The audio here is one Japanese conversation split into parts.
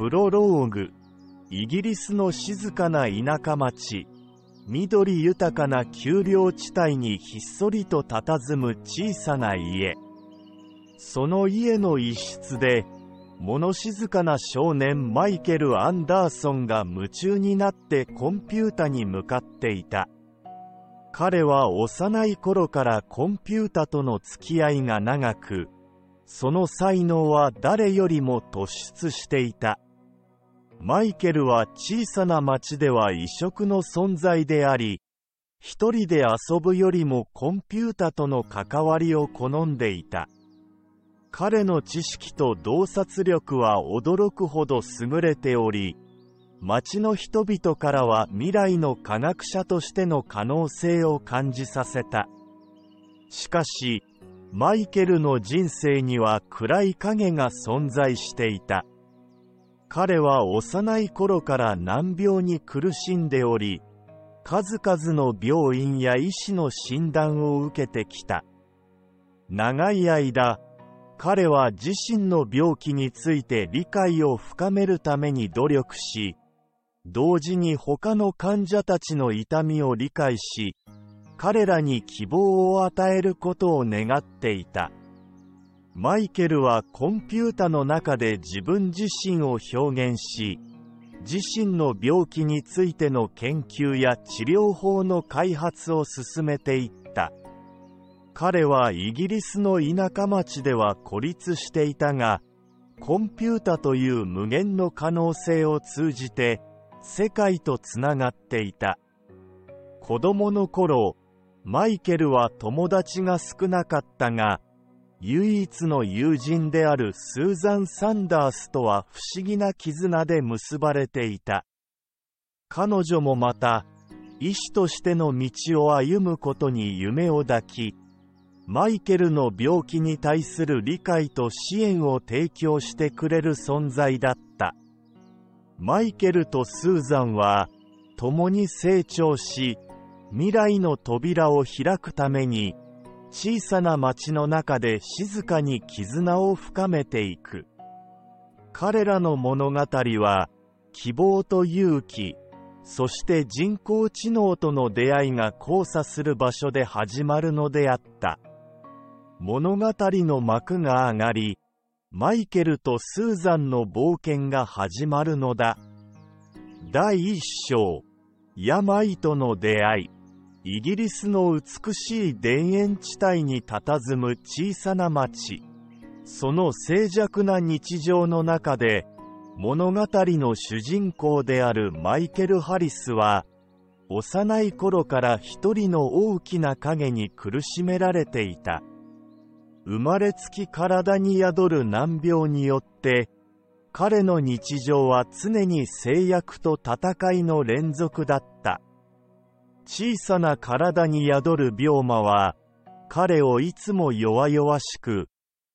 プロローグイギリスの静かな田舎町緑豊かな丘陵地帯にひっそりと佇む小さな家その家の一室で物静かな少年マイケル・アンダーソンが夢中になってコンピュータに向かっていた彼は幼い頃からコンピュータとの付き合いが長くその才能は誰よりも突出していた。マイケルは小さな町では異色の存在であり、一人で遊ぶよりもコンピュータとの関わりを好んでいた。彼の知識と洞察力は驚くほど優れており、町の人々からは未来の科学者としての可能性を感じさせた。しかし、マイケルの人生には暗い影が存在していた。彼は幼い頃から難病に苦しんでおり、数々の病院や医師の診断を受けてきた。長い間、彼は自身の病気について理解を深めるために努力し、同時に他の患者たちの痛みを理解し、彼らに希望を与えることを願っていた。マイケルはコンピュータの中で自分自身を表現し、自身の病気についての研究や治療法の開発を進めていった。彼はイギリスの田舎町では孤立していたが、コンピュータという無限の可能性を通じて世界とつながっていた。子供の頃、マイケルは友達が少なかったが、唯一の友人であるスーザン・サンダースとは不思議な絆で結ばれていた。彼女もまた、医師としての道を歩むことに夢を抱き、マイケルの病気に対する理解と支援を提供してくれる存在だった。マイケルとスーザンは、共に成長し、未来の扉を開くために小さな町の中で静かに絆を深めていく。彼らの物語は希望と勇気そして人工知能との出会いが交差する場所で始まるのであった。物語の幕が上がりマイケルとスーザンの冒険が始まるのだ。第一章病との出会い。イギリスの美しい田園地帯に佇む小さな町。その静寂な日常の中で物語の主人公であるマイケル・ハリスは幼い頃から一人の大きな影に苦しめられていた。生まれつき体に宿る難病によって彼の日常は常に制約と戦いの連続だった。小さな体に宿る病魔は、彼をいつも弱々しく、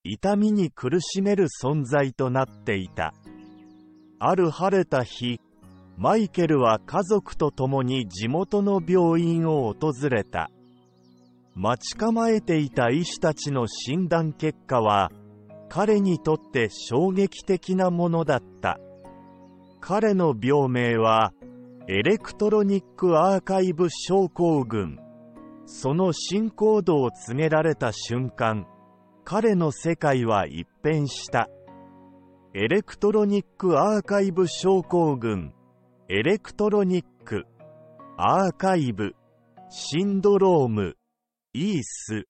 痛みに苦しめる存在となっていた。ある晴れた日、マイケルは家族と共に地元の病院を訪れた。待ち構えていた医師たちの診断結果は、彼にとって衝撃的なものだった。彼の病名は、エレクトロニックアーカイブ症候群。その進行度を告げられた瞬間彼の世界は一変した。エレクトロニックアーカイブ症候群。エレクトロニックアーカイブシンドローム。イース。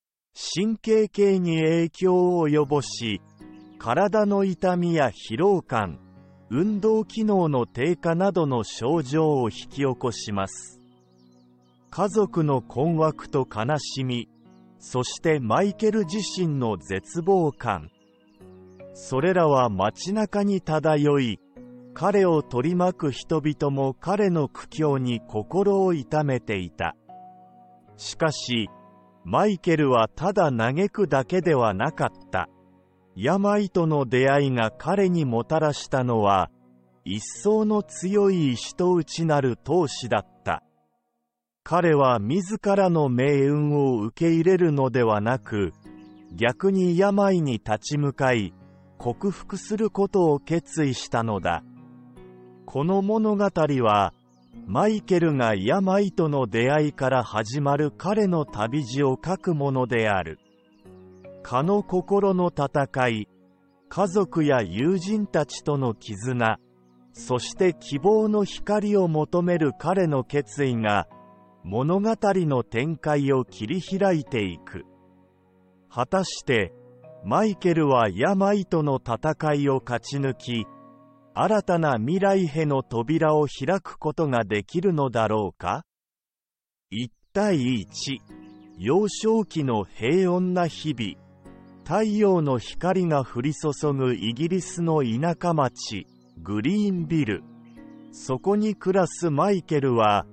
神経系に影響を及ぼし体の痛みや疲労感。運動機能の低下などの症状を引き起こします。家族の困惑と悲しみそしてマイケル自身の絶望感。それらは街中に漂い彼を取り巻く人々も彼の苦境に心を痛めていた。しかしマイケルはただ嘆くだけではなかった。病との出会いが彼にもたらしたのは、一層の強い意志と内なる闘志だった。彼は自らの命運を受け入れるのではなく、逆に病に立ち向かい、克服することを決意したのだ。この物語は、マイケルが病との出会いから始まる彼の旅路を書くものである。蚊の心の戦い、家族や友人たちとの絆、そして希望の光を求める彼の決意が、物語の展開を切り開いていく。果たして、マイケルは病との戦いを勝ち抜き、新たな未来への扉を開くことができるのだろうか？1対1幼少期の平穏な日々太陽の光が降り注ぐイギリスの田舎町グリーンビルそこに暮らすマイケルは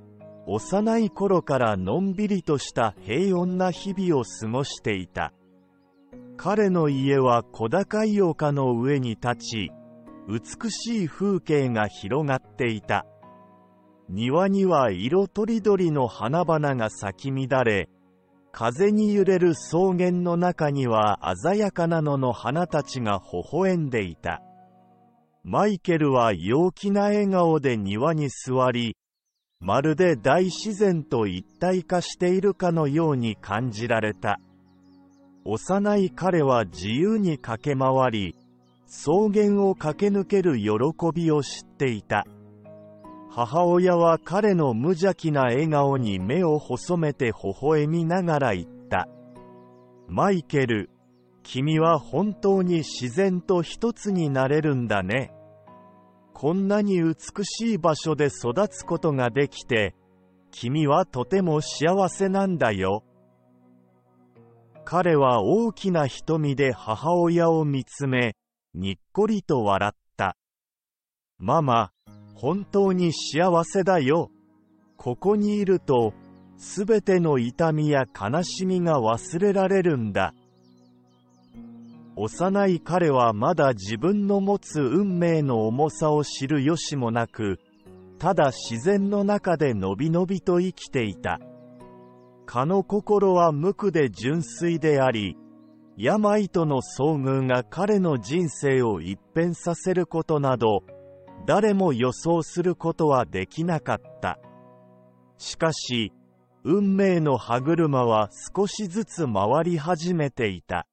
幼い頃からのんびりとした平穏な日々を過ごしていた彼の家は小高い丘の上に立ち美しい風景が広がっていた。庭には色とりどりの花々が咲き乱れ、風に揺れる草原の中には鮮やかなのの花たちが微笑んでいた。マイケルは陽気な笑顔で庭に座り、まるで大自然と一体化しているかのように感じられた。幼い彼は自由に駆け回り、草原を駆け抜ける喜びを知っていた。母親は彼の無邪気な笑顔に目を細めて微笑みながら言った。マイケル、君は本当に自然と一つになれるんだね。こんなに美しい場所で育つことができて、君はとても幸せなんだよ。彼は大きな瞳で母親を見つめ、にっこりと笑った。ママ、本当に幸せだよ。ここにいると、すべての痛みや悲しみが忘れられるんだ。幼い彼はまだ自分の持つ運命の重さを知る由もなく、ただ自然の中でのびのびと生きていた。蚊の心は無垢で純粋であり、病との遭遇が彼の人生を一変させることなど、誰も予想することはできなかった。しかし、運命の歯車は少しずつ回り始めていた。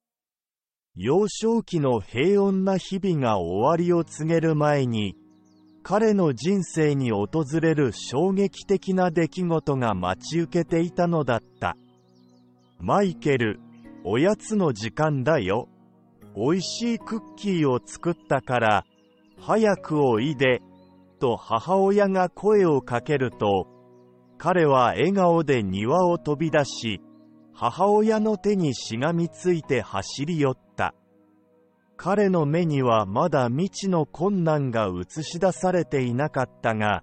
幼少期の平穏な日々が終わりを告げる前に、彼の人生に訪れる衝撃的な出来事が待ち受けていたのだった。マイケル、おやつの時間だよ。おいしいクッキーを作ったから、早くおいで、と母親が声をかけると、彼は笑顔で庭を飛び出し、母親の手にしがみついて走り寄った。彼の目にはまだ未知の困難が映し出されていなかったが、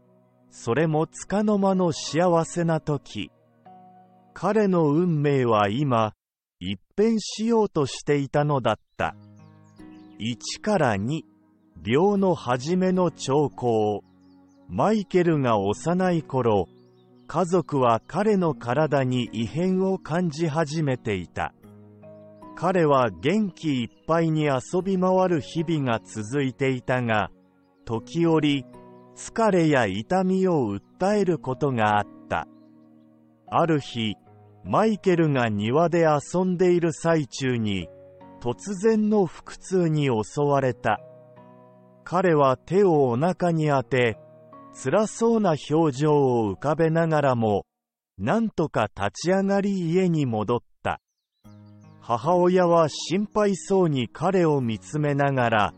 それも束の間の幸せな時。彼の運命は今、一変しようとしていたのだった。1から2、病の初めの兆候。マイケルが幼い頃、家族は彼の体に異変を感じ始めていた。彼は元気いっぱいに遊び回る日々が続いていたが、時折、疲れや痛みを訴えることがあった。ある日、マイケルが庭で遊んでいる最中に、突然の腹痛に襲われた。彼は手をお腹に当て、辛そうな表情を浮かべながらも、なんとか立ち上がり家に戻った。母親は心配そうに彼を見つめながら、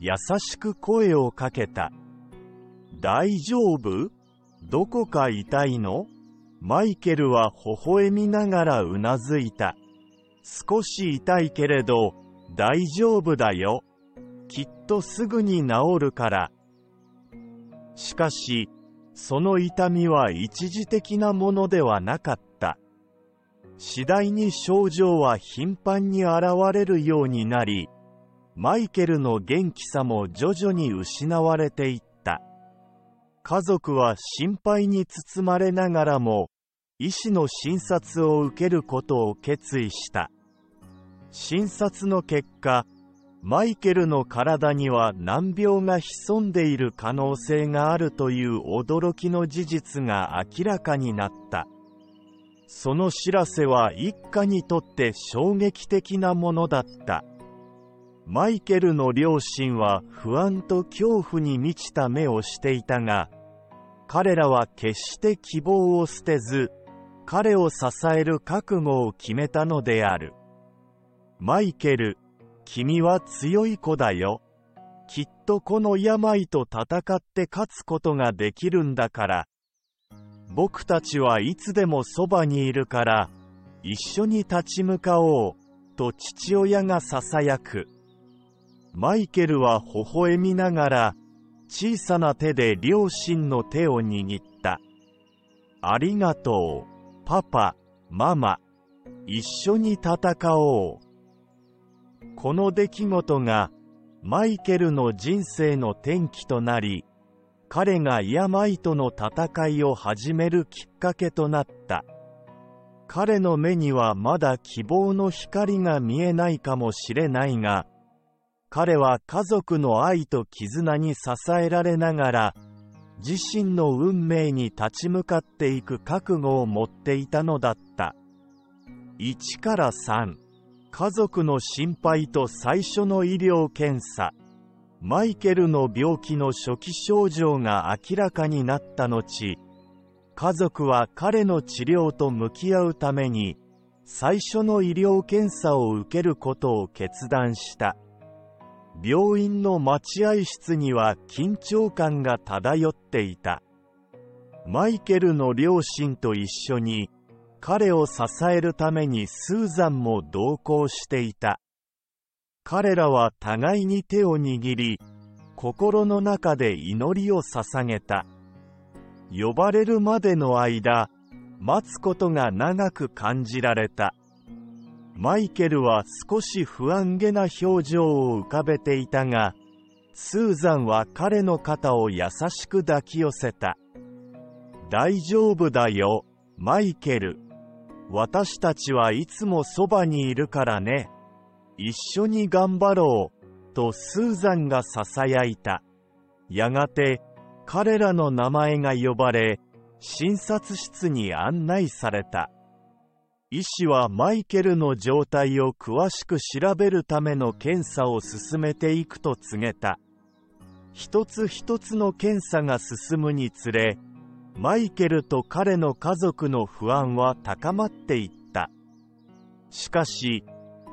優しく声をかけた。大丈夫？どこか痛いの？マイケルは微笑みながらうなずいた。少し痛いけれど、大丈夫だよ。とすぐに治るから。しかし、その痛みは一時的なものではなかった。次第に症状は頻繁に現れるようになり、マイケルの元気さも徐々に失われていった。家族は心配に包まれながらも、医師の診察を受けることを決意した。診察の結果、マイケルの体には難病が潜んでいる可能性があるという驚きの事実が明らかになった。その知らせは一家にとって衝撃的なものだった。マイケルの両親は不安と恐怖に満ちた目をしていたが、彼らは決して希望を捨てず、彼を支える覚悟を決めたのである。マイケル、君は強い子だよ。きっとこの病と戦って勝つことができるんだから。僕たちはいつでもそばにいるから、一緒に立ち向かおう、と父親が囁く。マイケルは微笑みながら、小さな手で両親の手を握った。ありがとう、パパ、ママ、一緒に戦おう。この出来事がマイケルの人生の転機となり、彼が病との戦いを始めるきっかけとなった。彼の目にはまだ希望の光が見えないかもしれないが、彼は家族の愛と絆に支えられながら、自身の運命に立ち向かっていく覚悟を持っていたのだった。1から3家族の心配と最初の医療検査。マイケルの病気の初期症状が明らかになった後家族は彼の治療と向き合うために最初の医療検査を受けることを決断した。病院の待合室には緊張感が漂っていた。マイケルの両親と一緒に彼を支えるためにスーザンも同行していた。彼らは互いに手を握り、心の中で祈りを捧げた。呼ばれるまでの間、待つことが長く感じられた。マイケルは少し不安げな表情を浮かべていたが、スーザンは彼の肩を優しく抱き寄せた。大丈夫だよ、マイケル。私たちはいつもそばにいるからね。一緒に頑張ろう。とスーザンが囁いた。やがて、彼らの名前が呼ばれ、診察室に案内された。医師はマイケルの状態を詳しく調べるための検査を進めていくと告げた。一つ一つの検査が進むにつれ、マイケルと彼の家族の不安は高まっていった。しかし、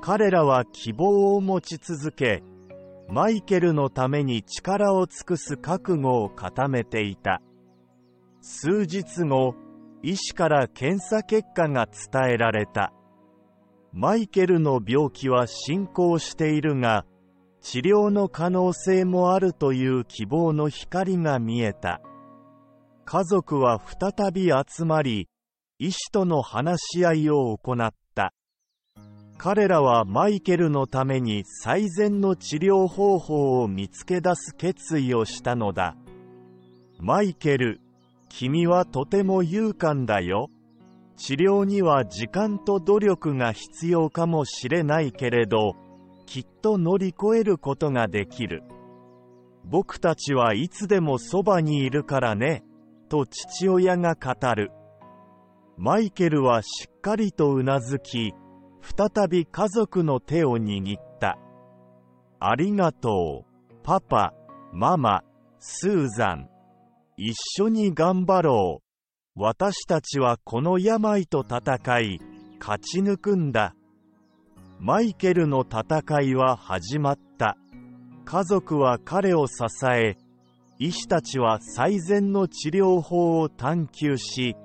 彼らは希望を持ち続け、マイケルのために力を尽くす覚悟を固めていた。数日後、医師から検査結果が伝えられた。マイケルの病気は進行しているが、治療の可能性もあるという希望の光が見えた。家族は再び集まり、医師との話し合いを行った。彼らはマイケルのために最善の治療方法を見つけ出す決意をしたのだ。マイケル、君はとても勇敢だよ。治療には時間と努力が必要かもしれないけれど、きっと乗り越えることができる。僕たちはいつでもそばにいるからね。と父親が語る。マイケルはしっかりとうなずき、再び家族の手を握った。ありがとう、パパ、ママ、スーザン。一緒に頑張ろう。私たちはこの病と戦い、勝ち抜くんだ。マイケルの戦いは始まった。家族は彼を支え、医師たちは最善の治療法を探求し、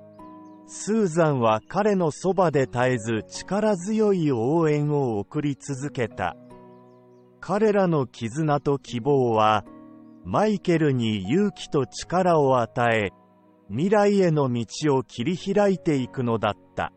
スーザンは彼のそばで絶えず力強い応援を送り続けた。彼らの絆と希望は、マイケルに勇気と力を与え、未来への道を切り開いていくのだった。